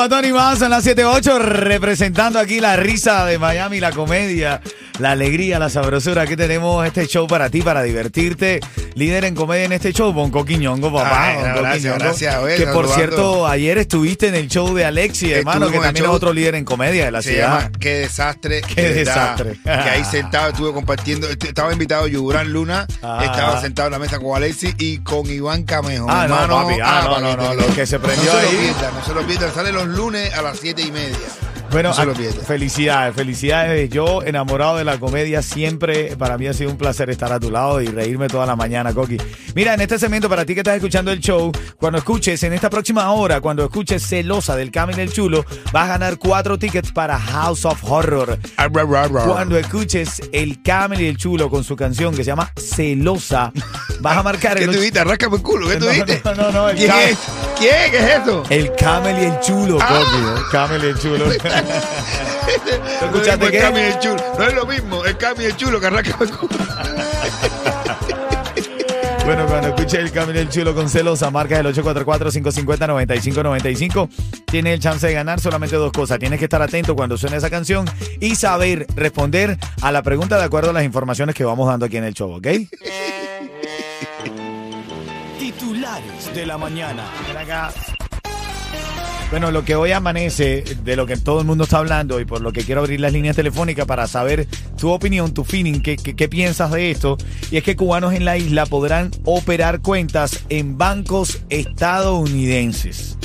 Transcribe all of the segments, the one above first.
95, Cubatón y más en las 78, representando aquí la risa de Miami, la comedia, la alegría, la sabrosura. Aquí tenemos este show para ti, para divertirte. Líder en comedia en este show, Bonco Quiñongo, papá. Ay, Bonco gracias, Quiñongo. gracias, oye, Que por cierto, ayer estuviste en el show de Alexi, hermano, que también es otro líder en comedia de la Se ciudad. llama Qué desastre. Qué desastre. Que ahí sentado estuve compartiendo. est- Estaba invitado Yurán Luna. Ah. Estaba sentado en la mesa con Alexi y con Iván Camejo. Ah, no, hermano. papi. Ah, no, para no, no, lo que se prendió no se. Lo pierdan, no se lo pierdan. Sale los lunes a las siete y media. Bueno, No ah, felicidades, felicidades. Yo, enamorado de la comedia, siempre para mí ha sido un placer estar a tu lado y reírme toda la mañana, Coqui. Mira, en este segmento, para ti que estás escuchando el show, cuando escuches, en esta próxima hora, cuando escuches Celosa del Camino del Chulo, vas a ganar cuatro tickets para House of Horror. Cuando escuches el Camel y el Chulo con su canción que se llama Celosa, vas a marcar ¿Qué el... tú viste? Rascame el culo. ¿Qué tú No, no, no, no, el ¿Quién es? ¿Quién? ¿Qué es eso? El Camel y el Chulo, Coqui. El Camel y el Chulo. No es escuchaste qué? Cami el chulo. No es lo mismo. El Cami el chulo que arranca. Bueno, cuando escuche el Camino del Chulo con celosa, marca el 844-550-9595. Tienes el chance de ganar solamente dos cosas. Tienes que estar atento cuando suene esa canción y saber responder a la pregunta de acuerdo a las informaciones que vamos dando aquí en el show, ¿ok? Titulares de la mañana. Ven acá. Bueno, lo que hoy amanece, de lo que todo el mundo está hablando y por lo que quiero abrir las líneas telefónicas para saber tu opinión, tu feeling, qué, qué- qué piensas de esto, y es que cubanos en la isla podrán operar cuentas en bancos estadounidenses.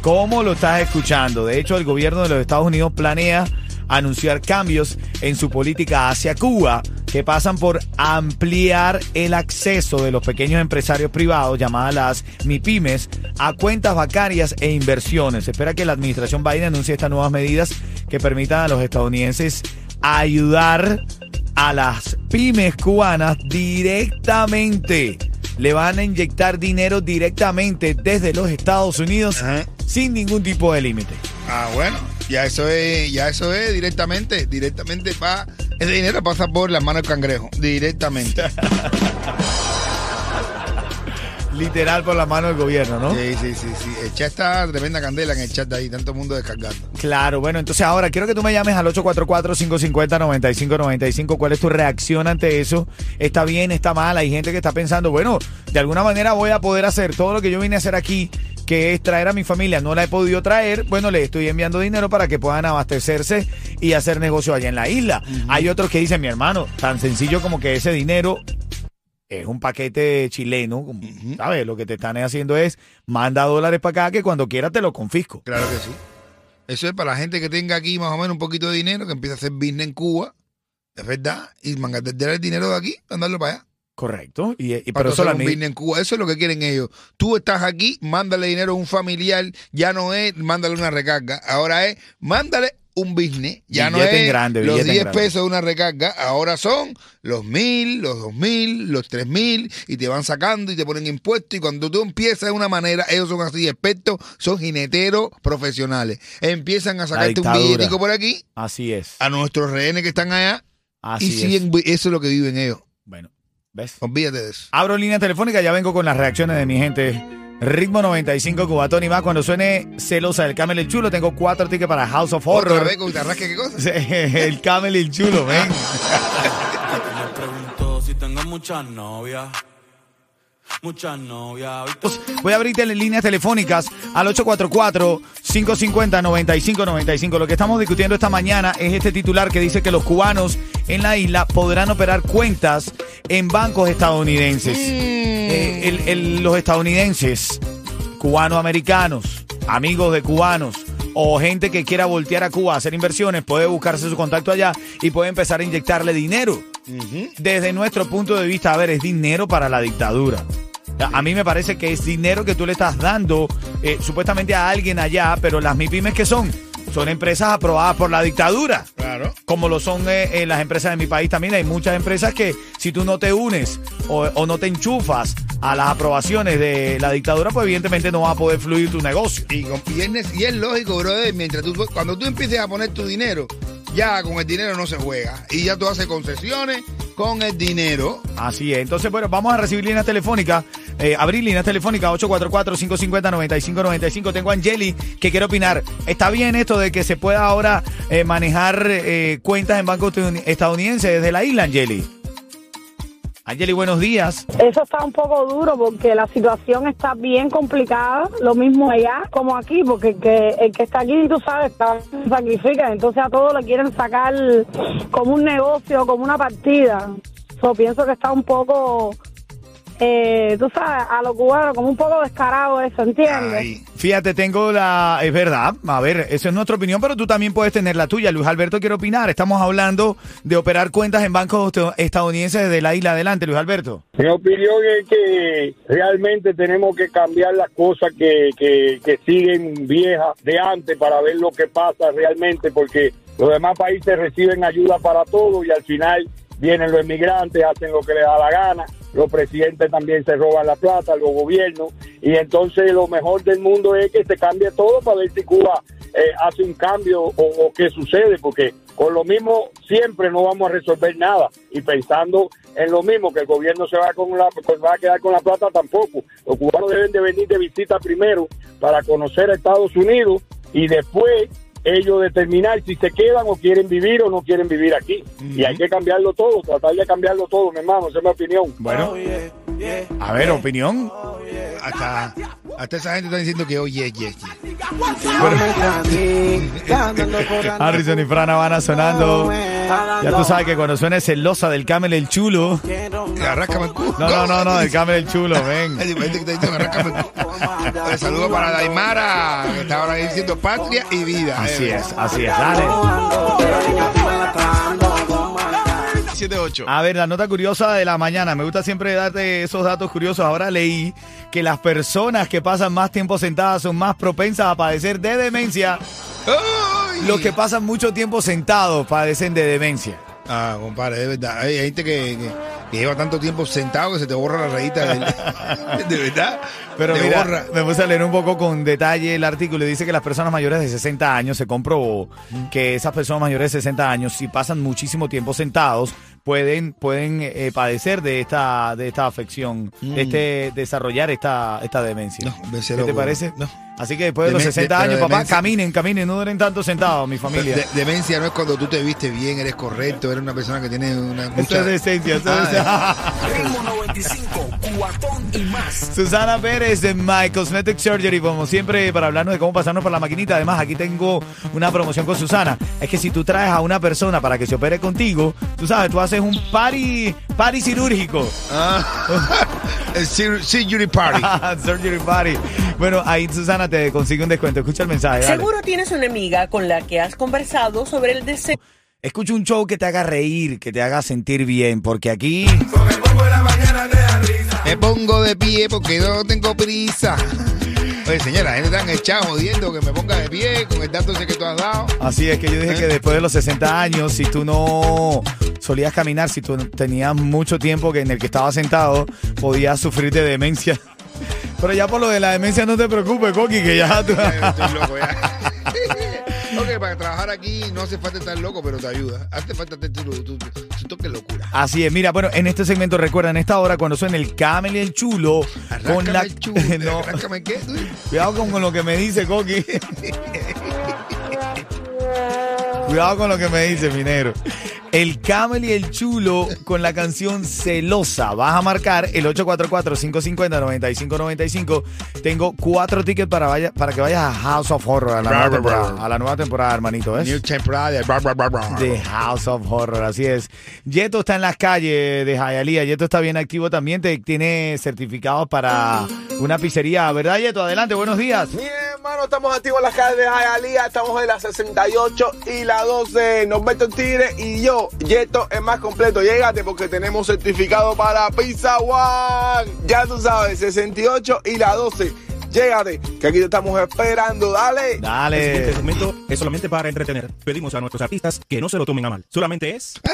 ¿Cómo lo estás escuchando? De hecho, el gobierno de los Estados Unidos planea anunciar cambios en su política hacia Cuba que pasan por ampliar el acceso de los pequeños empresarios privados, llamadas las MIPIMES, a cuentas bancarias e inversiones. Se espera que la administración Biden anuncie estas nuevas medidas que permitan a los estadounidenses ayudar a las pymes cubanas directamente. Le van a inyectar dinero directamente desde los Estados Unidos Ajá. sin ningún tipo de límite. Ah, bueno, ya eso es, ya eso es directamente, directamente para ese dinero pasa por las manos del cangrejo, directamente. Literal por la mano del gobierno, ¿no? Sí, sí, sí, sí. El chat está tremenda candela en el chat de ahí, tanto mundo descargando. Claro, bueno, entonces ahora quiero que tú me llames al 844-550-9595. ¿Cuál es tu reacción ante eso? ¿Está bien? ¿Está mal? Hay gente que está pensando, bueno, de alguna manera voy a poder hacer todo lo que yo vine a hacer aquí, que es traer a mi familia. No la he podido traer. Bueno, le estoy enviando dinero para que puedan abastecerse y hacer negocio allá en la isla. Hay otros que dicen, mi hermano, tan sencillo como que ese dinero es un paquete chileno, ¿sabes? Lo que te están haciendo es manda dólares para acá que cuando quiera te lo confisco. Claro que sí. Eso es para la gente que tenga aquí más o menos un poquito de dinero, que empieza a hacer business en Cuba, es verdad, y mangar el dinero de aquí, mandarlo para allá. Correcto. Y, y Para pero eso hacer un business en Cuba. Eso es lo que quieren ellos. Tú estás aquí, mándale dinero a un familiar, ya no es mándale una recarga, ahora es mándale un business, ya no Billete en es grande, los billete en 10 grande. pesos de una recarga, ahora son los mil, los dos mil, los tres mil, y te van sacando y te ponen impuestos, y cuando tú empiezas de una manera, ellos son así expertos, son jineteros profesionales. Empiezan a sacarte un billetico por aquí, Así es. a nuestros rehenes que están allá, Así y es. siguen, eso es lo que viven ellos. Bueno, ¿ves? Olvídate de eso. Abro línea telefónica, ya vengo con las reacciones de mi gente. Ritmo 95, Cubatón y más. Cuando suene celosa el Camel y el Chulo, tengo cuatro tickets para House of Otra Horror. vez con guitarrasque, ¿qué cosa? el Camel y el Chulo, ven. Me pregunto si tengo muchas novias. Muchas novias. Voy a abrirte las líneas telefónicas al 844-550-9595. Lo que estamos discutiendo esta mañana es este titular que dice que los cubanos en la isla podrán operar cuentas en bancos estadounidenses. Eh, el- el- los estadounidenses, cubanoamericanos, amigos de cubanos o gente que quiera voltear a Cuba a hacer inversiones, puede buscarse su contacto allá y puede empezar a inyectarle dinero. Desde nuestro punto de vista, a ver, es dinero para la dictadura. A mí me parece que es dinero que tú le estás dando eh, supuestamente a alguien allá, pero las MIPIMES que son, son empresas aprobadas por la dictadura. Claro. Como lo son eh, eh, las empresas de mi país también. Hay muchas empresas que si tú no te unes o, o no te enchufas a las aprobaciones de la dictadura, pues evidentemente no va a poder fluir tu negocio. Y, y es, y es lógico, brother, mientras tú, cuando tú empieces a poner tu dinero, ya con el dinero no se juega. Y ya tú haces concesiones con el dinero. Así es. Entonces, bueno, vamos a recibir líneas telefónicas. Eh, abrir líneas telefónicas 844-550-9595. Tengo a Angeli que quiere opinar. ¿Está bien esto de que se pueda ahora eh, manejar eh, cuentas en bancos estadouni- estadounidenses desde la isla, Angeli? Angeli, buenos días. Eso está un poco duro porque la situación está bien complicada, lo mismo allá como aquí, porque el que, el que está aquí, tú sabes, está- se sacrifica, entonces a todos le quieren sacar como un negocio, como una partida. Yo pienso que está un poco, eh, tú sabes, a lo cubano, como un poco descarado eso, ¿entiendes? Ahí. Fíjate, tengo la... Es verdad, a ver, esa es nuestra opinión, pero tú también puedes tener la tuya. Luis Alberto quiere opinar. Estamos hablando de operar cuentas en bancos estadounidenses desde la isla. Adelante, Luis Alberto. Mi opinión es que realmente tenemos que cambiar las cosas que, que, que siguen viejas de antes para ver lo que pasa realmente, porque los demás países reciben ayuda para todo y al final vienen los inmigrantes, hacen lo que les da la gana, los presidentes también se roban la plata, los gobiernos, y entonces lo mejor del mundo es que se cambie todo para ver si Cuba eh, hace un cambio o, o qué sucede, porque con lo mismo siempre no vamos a resolver nada. Y pensando en lo mismo, que el gobierno se va, con la, pues va a quedar con la plata tampoco. Los cubanos deben de venir de visita primero para conocer a Estados Unidos y después ellos determinar si se quedan o quieren vivir o no quieren vivir aquí. Y hay que cambiarlo todo, tratar de cambiarlo todo, mi hermano, esa es mi opinión. Bueno, a ver, opinión. Hasta, hasta esa gente está diciendo que oye, yes, yes. Harrison y Fran Habana sonando. Ya tú sabes que cuando suena celosa del Camel el chulo. Arráscame el culo. No, no, no, no, del Camel el chulo, ven. Saludo para Daimara, que está ahora diciendo patria y vida. Así Eh, es, así es, dale. 78. A ver, la nota curiosa de la mañana. Me gusta siempre darte esos datos curiosos. Ahora leí que las personas que pasan más tiempo sentadas son más propensas a padecer de demencia. ¡Ay! Los que pasan mucho tiempo sentados padecen de demencia. Ah, compadre, de verdad. Hay gente que, que- que lleva tanto tiempo sentado que se te borra la rayita. del- de verdad. Pero te mira, borra. me puse a leer un poco con detalle el artículo y dice que las personas mayores de 60 años, se comprobó que esas personas mayores de 60 años, si pasan muchísimo tiempo sentados, pueden, pueden eh, padecer de esta, de esta afección, de este, desarrollar esta, esta demencia. No, ¿Qué te güey. parece? No. Así que después de los Demen- 60 de- años, papá, demencia- caminen, caminen, no duren tanto sentados, mi familia. De- demencia no es cuando tú te viste bien, eres correcto, eres una persona que tiene una Esto mucha... es decencia, esto Ah, es- 95, cuatón y más. Susana Pérez de My Cosmetic Surgery, como siempre, para hablarnos de cómo pasarnos por la maquinita. Además, aquí tengo una promoción con Susana. Es que si tú traes a una persona para que se opere contigo, tú sabes, tú haces un party, party quirúrgico. Ah, Surgery Party. Surgery party. Bueno, ahí Susana te consigue un descuento. Escucha el mensaje. dale. Seguro tienes una amiga con la que has conversado sobre el deseo Escucha un show que te haga reír, que te haga sentir bien, porque aquí Me pongo de pie porque no tengo prisa. Oye, señora, la gente está echada jodiendo que me ponga de pie con el dato ese que tú has dado. Así es que yo dije que después de los 60 años, si tú no solías caminar, si tú tenías mucho tiempo que en el que estabas sentado, podías sufrir de demencia. Pero ya por lo de la demencia no te preocupes, Coqui, que ya tú... Estoy loco ya. Para trabajar aquí no hace falta estar loco, pero te ayuda. Hace falta tener tu, toque locura. Así es, mira, bueno, en este segmento recuerda, en esta hora cuando suena el camel y el chulo, con la... el chulo. no, Arráncame qué, tú. cuidado con, con lo que me dice, Coqui. Cuidado con lo que me dice, minero. El Camel y el Chulo con la canción Celosa. Vas a marcar el 844-550-9595. Tengo cuatro tickets para, vaya, para que vayas a House of Horror, a la nueva temporada, a la nueva temporada hermanito. ¿ves? New temporada de bra, bra, bra, bra. The House of Horror, así es. Yeto está en las calles de Hialeah. Yeto está bien activo también. Te, tiene certificados para una pizzería. ¿Verdad, Yeto? Adelante, buenos días. Mi hermano, estamos activos en las calles de Hialeah, estamos en la 68 y la 12. Norberto Tigre y yo, Yeto, es más completo. Llégate porque tenemos certificado para Pizza One. Ya tú sabes, 68 y la 12. Llégate, que aquí te estamos esperando. Dale. El Dale. siguiente segmento es solamente para entretener. Pedimos a nuestros artistas que no se lo tomen a mal. Solamente es ¡A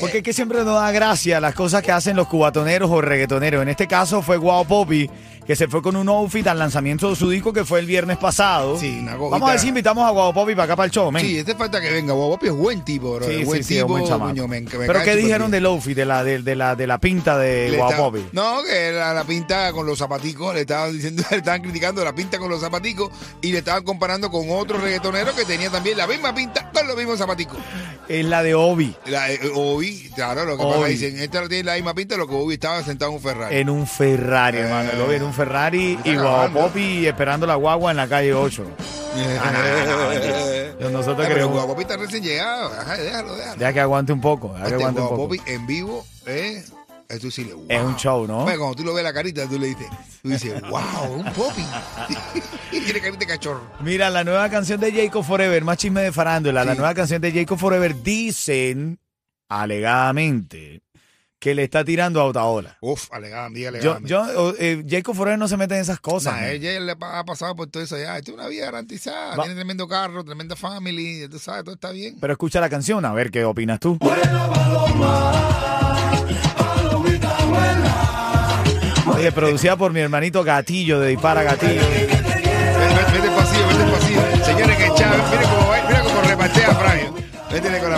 Porque es que siempre nos da gracia las cosas que hacen los cubatoneros o reggaetoneros. En este caso fue Guau Poppy, que se fue con un outfit al lanzamiento de su disco que fue el viernes pasado. Sí, una. Vamos a ver si invitamos a Guau Poppy para acá para el show, men. Sí, este falta que venga. Bob Papi es buen tipo, bro. Sí, buen sí, sí, tipo. buen coño, me Pero ¿qué dijeron del outfit, de la, de, de la, de la pinta de Guau Poppy? No, que la, la pinta con los zapaticos, le estaban diciendo, le estaban criticando la pinta con los zapaticos y le estaban comparando con otro reggaetonero que tenía también la misma pinta con los mismos zapaticos. Es la de Obi, La, eh, Obi, claro, lo que Obi. pasa dicen, esta tiene la misma pinta, lo que Obi estaba sentado en un Ferrari. en un Ferrari, Eh, hermano. El Obi en un Ferrari y Guau. Poppy esperando la guagua en la calle 8. Nosotros Eh, pero queremos... Guapopi está recién llegado, Ajá, déjalo, déjalo. Deja que aguante un poco, deja que Este aguante un poco. En vivo, eh, eso sí le Es wow. un show, ¿no? Oye, cuando tú lo ves la carita, tú le dices, tú dices, wow, un popi. y tiene carita de cachorro. Mira, la nueva canción de Jacob Forever, más chisme de farándula, la Sí. nueva canción de Jacob Forever dicen, alegadamente, que le está tirando a Otaola. Uf, alegaban, día Yo, yo, eh, Jacob Forever no se mete en esas cosas. Nah, ella le ha pasado por todo eso ya. Esto es una vida garantizada. Va- Tiene tremendo carro, tremenda family. Tú sabes, todo está bien. Pero escucha la canción, a ver qué opinas tú. Oye, producida por mi hermanito Gatillo de Dispara Gatillo. Vete, vete, vete vete pasillo. Señores, que Chávez, mire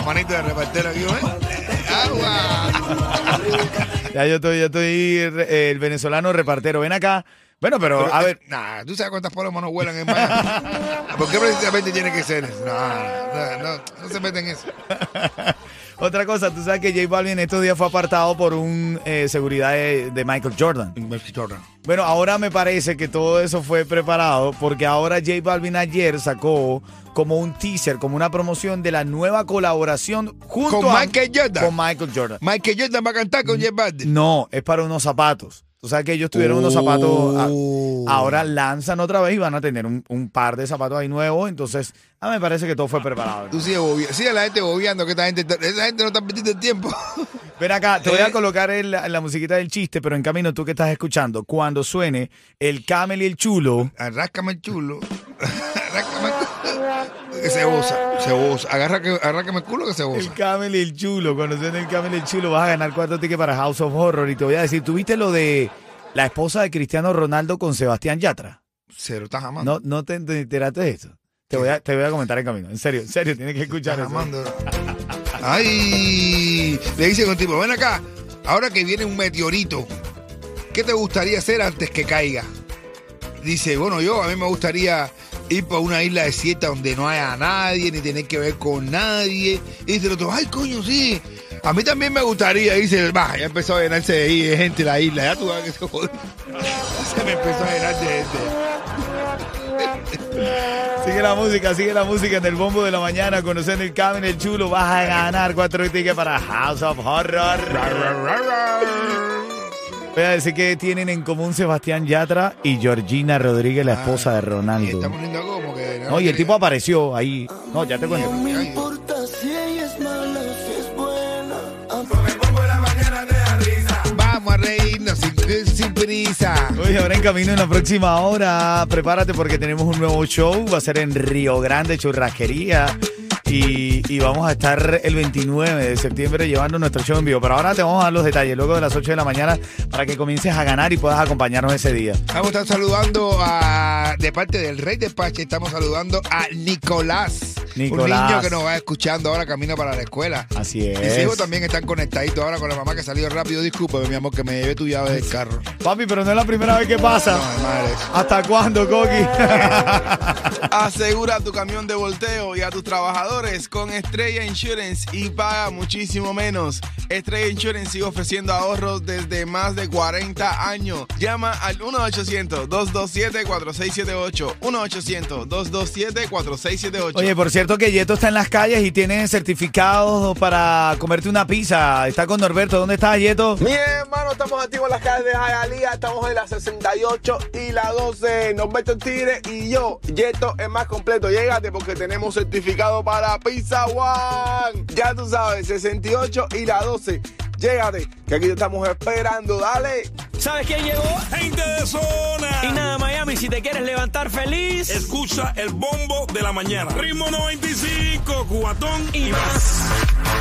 Manitos de repartero aquí, ¿eh? ¡Agua! Ya yo estoy, yo estoy eh, el venezolano repartero. Ven acá. Bueno, pero, Pero, a ver, Nah, ¿tú sabes cuántas palomas no vuelan en Miami? ¿Por qué precisamente tiene que ser eso? No, no, no, no se meten en eso. Otra cosa, tú sabes que J Balvin estos días fue apartado por un eh, seguridad de, de Michael Jordan. Bueno, ahora me parece que todo eso fue preparado porque ahora J Balvin ayer sacó como un teaser, como una promoción de la nueva colaboración junto ¿Con a- Michael Jordan? Con Michael Jordan. Michael Jordan va a cantar con Jeff Balvin. No, es para unos zapatos. Tú sabes que ellos tuvieron unos zapatos. Oh. a- ahora lanzan otra vez y van a tener un, un par de zapatos ahí nuevos. Entonces, a mí me parece que todo fue preparado. Tú sigues bobeando. Sigue la gente bobeando que esta gente, esa gente no está perdiendo el tiempo. Ven acá, te voy a Eh. colocar el- la, musiquita del chiste, pero en camino tú que estás escuchando, cuando suene el camel y el chulo, Arráscame el chulo. Arráscame el. Que se goza, se goza. Agarra que, arrácame el culo que se el goza. camel y el chulo, cuando suene el camel y el chulo, vas a ganar cuatro tickets para House of Horror. Y te voy a decir, ¿tuviste lo de la esposa de Cristiano Ronaldo con Sebastián Yatra? Se lo estás amando. ¿No, no te enteraste de esto? Te voy, a, te voy a comentar en camino. En serio, en serio, tienes que escuchar Estás eso. amando. Ay, le dice con tipo, ven acá, ahora que viene un meteorito, ¿qué te gustaría hacer antes que caiga? Dice, bueno, yo a mí me gustaría ir para una isla desierta donde no haya nadie, ni tener que ver con nadie. Y dice el otro, ay, coño, sí. A mí también me gustaría, dice, va, ya empezó a llenarse de, ahí de gente la isla, ya tú vas a que se jodió. Se me empezó a llenar de gente. Sigue la música, sigue la música en el bombo de la mañana, conociendo el camel y el chulo, vas a ganar cuatro tickets para House of Horror. Voy a decir que tienen en común Sebastián Yatra y Georgina Rodríguez, la esposa de Y Ronaldo. está poniendo como que... No, y el tipo apareció ahí. No, ya te cuento. Ay, Vamos a reírnos sin, sin prisa. Oye, ahora en camino en la próxima hora, prepárate porque tenemos un nuevo show, va a ser en Río Grande, Churrasquería. Y, y vamos a estar el 29 de septiembre llevando nuestro show en vivo. Pero ahora te vamos a dar los detalles luego de las 8 de la mañana para que comiences a ganar y puedas acompañarnos ese día. Vamos a estar saludando a, de parte del Rey de Pache, estamos saludando a Nicolás. Nicolás. Un niño que nos va escuchando ahora camino para la escuela. Así Mis es. hijos también están conectaditos ahora con la mamá que salió rápido. Disculpe, mi amor, que me llevé tu llave del carro. Papi, pero no es la primera vez que pasa. No, madre. ¿Hasta cuándo, Coqui? Asegura tu camión de volteo y a tus trabajadores con Estrella Insurance y paga muchísimo menos. Estrella Insurance sigue ofreciendo ahorros desde más de 40 años. Llama al 1-800-227-4678. 1-800-227-4678. Oye, por cierto que Yeto está en las calles y tiene certificados para comerte una pizza. Está con Norberto. ¿Dónde está Yeto? Mi hermano, estamos activos en las calles de Hialeah, estamos en la 68 y la 12. Norberto Tigre y yo, Yeto es más completo. Llégate porque tenemos certificado para Pizza Ya tú sabes, 68 y la 12. Llégate, que aquí te estamos esperando. Dale. ¿Sabes quién llegó? Gente de zona. Y nada, Miami, si te quieres levantar feliz Escucha el bombo de la mañana. Ritmo 95, cubatón y más.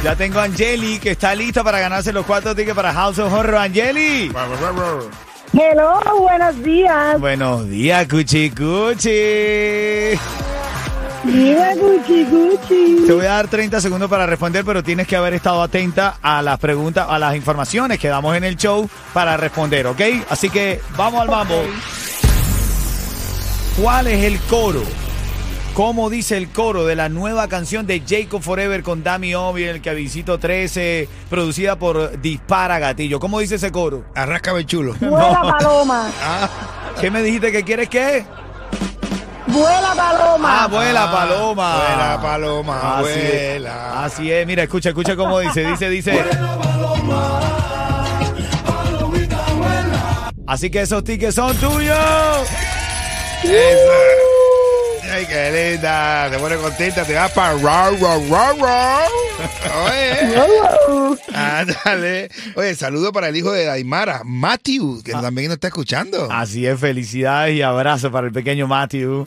Ya tengo a Angeli que está lista para ganarse los cuatro tickets para House of Horror. Angeli. Hello, buenos días. Buenos días, Cuchi Cuchi. Mira, Gucci, Gucci. Te voy a dar 30 segundos para responder, pero tienes que haber estado atenta a las preguntas, a las informaciones que damos en el show para responder, ¿ok? Así que vamos al mambo. ¿Cuál es el coro? ¿Cómo dice el coro de la nueva canción de Jacob Forever con Dami Obi, el que visito 13, producida por Dispara Gatillo? ¿Cómo dice ese coro? Arrasca chulo. Paloma. ¿Qué me dijiste que quieres que? Vuela paloma. Ah, vuela paloma. Vuela paloma, Así es. vuela. Así es, mira, escucha, escucha cómo dice, dice, dice. Así que esos tickets son tuyos. Ay, qué linda. Te pone contenta, te vas para ra, ra, ra, ra. Oye. Ándale. Oye, saludo para el hijo de Daimara, Matthew, que también nos está escuchando. Así es, felicidades y abrazos para el pequeño Matthew.